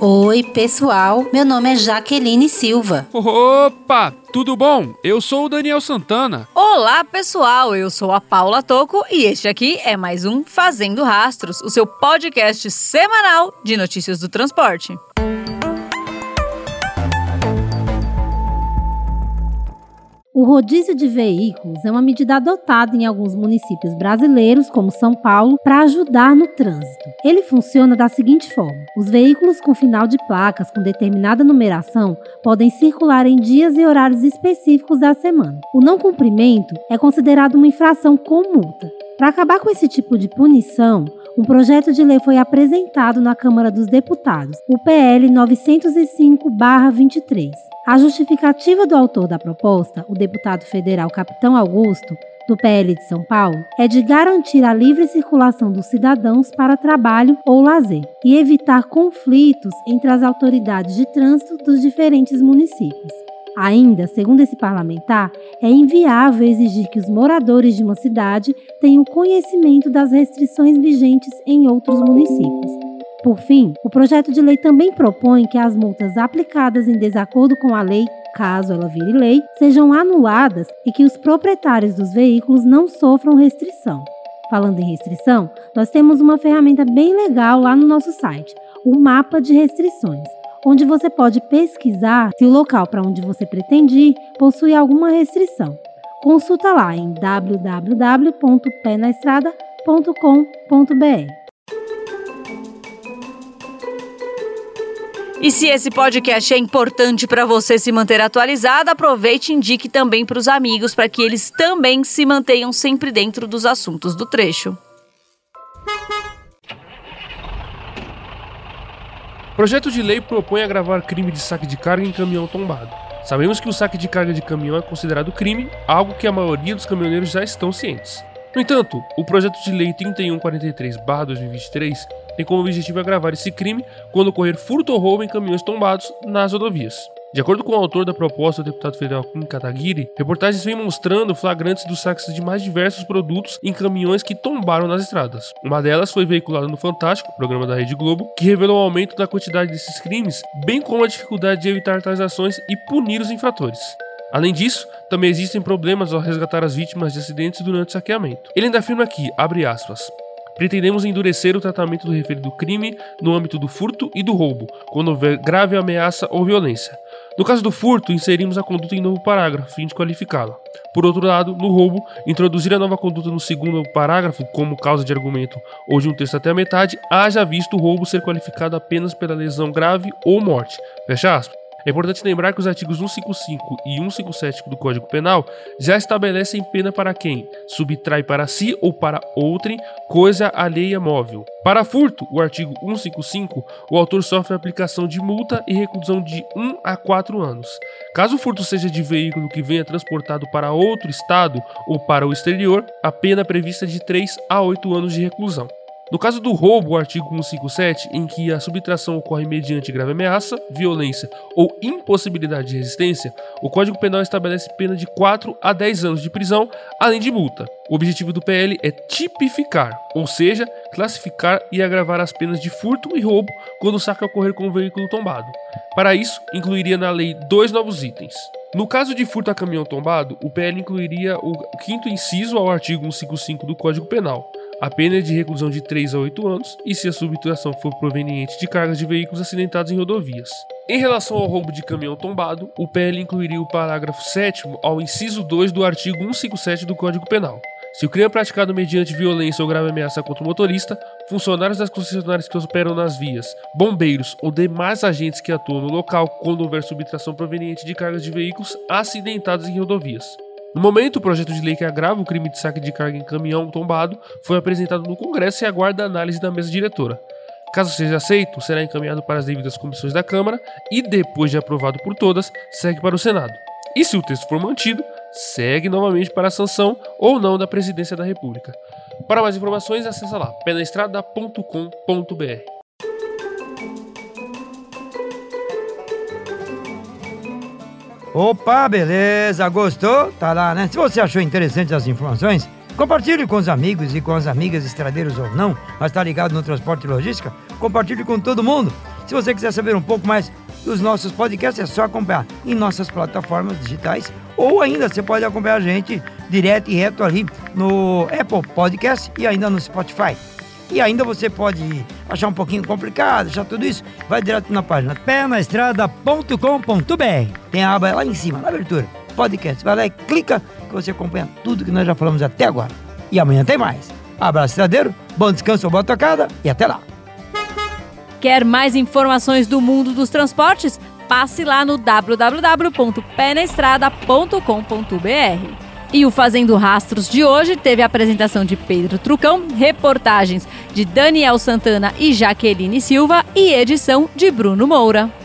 Oi, pessoal. Meu nome é Jaqueline Silva. Opa, tudo bom? Eu sou o Daniel Santana. Olá, pessoal. Eu sou a Paula Toco e este aqui é mais um Fazendo Rastros, o seu podcast semanal de notícias do transporte. O rodízio de veículos é uma medida adotada em alguns municípios brasileiros, como São Paulo, para ajudar no trânsito. Ele funciona da seguinte forma: os veículos com final de placas com determinada numeração podem circular em dias e horários específicos da semana. O não cumprimento é considerado uma infração com multa. Para acabar com esse tipo de punição, um projeto de lei foi apresentado na Câmara dos Deputados, o PL 905-23. A justificativa do autor da proposta, o deputado federal Capitão Augusto, do PL de São Paulo, é de garantir a livre circulação dos cidadãos para trabalho ou lazer e evitar conflitos entre as autoridades de trânsito dos diferentes municípios. Ainda, segundo esse parlamentar, é inviável exigir que os moradores de uma cidade tenham conhecimento das restrições vigentes em outros municípios. Por fim, o projeto de lei também propõe que as multas aplicadas em desacordo com a lei, caso ela vire lei, sejam anuladas e que os proprietários dos veículos não sofram restrição. Falando em restrição, nós temos uma ferramenta bem legal lá no nosso site, o Mapa de Restrições, onde você pode pesquisar se o local para onde você pretende ir possui alguma restrição. Consulta lá em www.penaestrada.com.br. E se esse podcast é importante para você se manter atualizado, aproveite e indique também para os amigos para que eles também se mantenham sempre dentro dos assuntos do trecho. Projeto de lei propõe agravar crime de saque de carga em caminhão tombado. Sabemos que o saque de carga de caminhão é considerado crime, algo que a maioria dos caminhoneiros já estão cientes. No entanto, o projeto de lei 3143/2023 tem como objetivo agravar esse crime quando ocorrer furto ou roubo em caminhões tombados nas rodovias. De acordo com o autor da proposta, o deputado federal Kim Kataguiri, reportagens vêm mostrando flagrantes dos saques de mais diversos produtos em caminhões que tombaram nas estradas. Uma delas foi veiculada no Fantástico, programa da Rede Globo, que revelou o aumento da quantidade desses crimes, bem como a dificuldade de evitar tais ações e punir os infratores. Além disso, também existem problemas ao resgatar as vítimas de acidentes durante o saqueamento. Ele ainda afirma que, abre aspas, pretendemos endurecer o tratamento do referido crime no âmbito do furto e do roubo, quando houver grave ameaça ou violência. No caso do furto, inserimos a conduta em novo parágrafo, fim de qualificá-la. Por outro lado, no roubo, introduzir a nova conduta no segundo parágrafo como causa de argumento ou de um texto até a metade, haja visto o roubo ser qualificado apenas pela lesão grave ou morte. Fecha aspas. É importante lembrar que os artigos 155 e 157 do Código Penal já estabelecem pena para quem subtrai para si ou para outrem coisa alheia móvel. Para furto, o artigo 155, o autor sofre aplicação de multa e reclusão de 1 a 4 anos. Caso o furto seja de veículo que venha transportado para outro estado ou para o exterior, a pena prevista é de 3 a 8 anos de reclusão. No caso do roubo, o artigo 157, em que a subtração ocorre mediante grave ameaça, violência ou impossibilidade de resistência, o Código Penal estabelece pena de 4 a 10 anos de prisão, além de multa. O objetivo do PL é tipificar, ou seja, classificar e agravar as penas de furto e roubo quando o saque ocorrer com o veículo tombado. Para isso, incluiria na lei dois novos itens. No caso de furto a caminhão tombado, o PL incluiria o quinto inciso ao artigo 155 do Código Penal a pena é de reclusão de 3 a 8 anos e se a subtração for proveniente de cargas de veículos acidentados em rodovias. Em relação ao roubo de caminhão tombado, o PL incluiria o parágrafo 7 ao inciso 2 do artigo 157 do Código Penal. Se o crime é praticado mediante violência ou grave ameaça contra o motorista, funcionários das concessionárias que operam nas vias, bombeiros ou demais agentes que atuam no local quando houver subtração proveniente de cargas de veículos acidentados em rodovias. No momento, o projeto de lei que agrava o crime de saque de carga em caminhão tombado foi apresentado no Congresso e aguarda a análise da mesa diretora. Caso seja aceito, será encaminhado para as devidas comissões da Câmara e, depois de aprovado por todas, segue para o Senado. E se o texto for mantido, segue novamente para a sanção ou não da Presidência da República. Para mais informações, acessa lá penaestrada.com.br. Opa, beleza, gostou? Tá lá, né? Se você achou interessante as informações, compartilhe com os amigos e com as amigas estradeiros ou não, mas tá ligado no transporte e logística, compartilhe com todo mundo. Se você quiser saber um pouco mais dos nossos podcasts, é só acompanhar em nossas plataformas digitais ou ainda você pode acompanhar a gente direto e reto ali no Apple Podcast e ainda no Spotify. E ainda você pode achar um pouquinho complicado, achar tudo isso, vai direto na página penaestrada.com.br. Tem a aba lá em cima, na abertura, podcast. Vai lá e clica que você acompanha tudo que nós já falamos até agora. E amanhã tem mais. Abraço, estradeiro, bom descanso, boa tocada e até lá. Quer mais informações do mundo dos transportes? Passe lá no www.penestrada.com.br. E o Fazendo Rastros de hoje teve a apresentação de Pedro Trucão, reportagens de Daniel Santana e Jaqueline Silva e edição de Bruno Moura.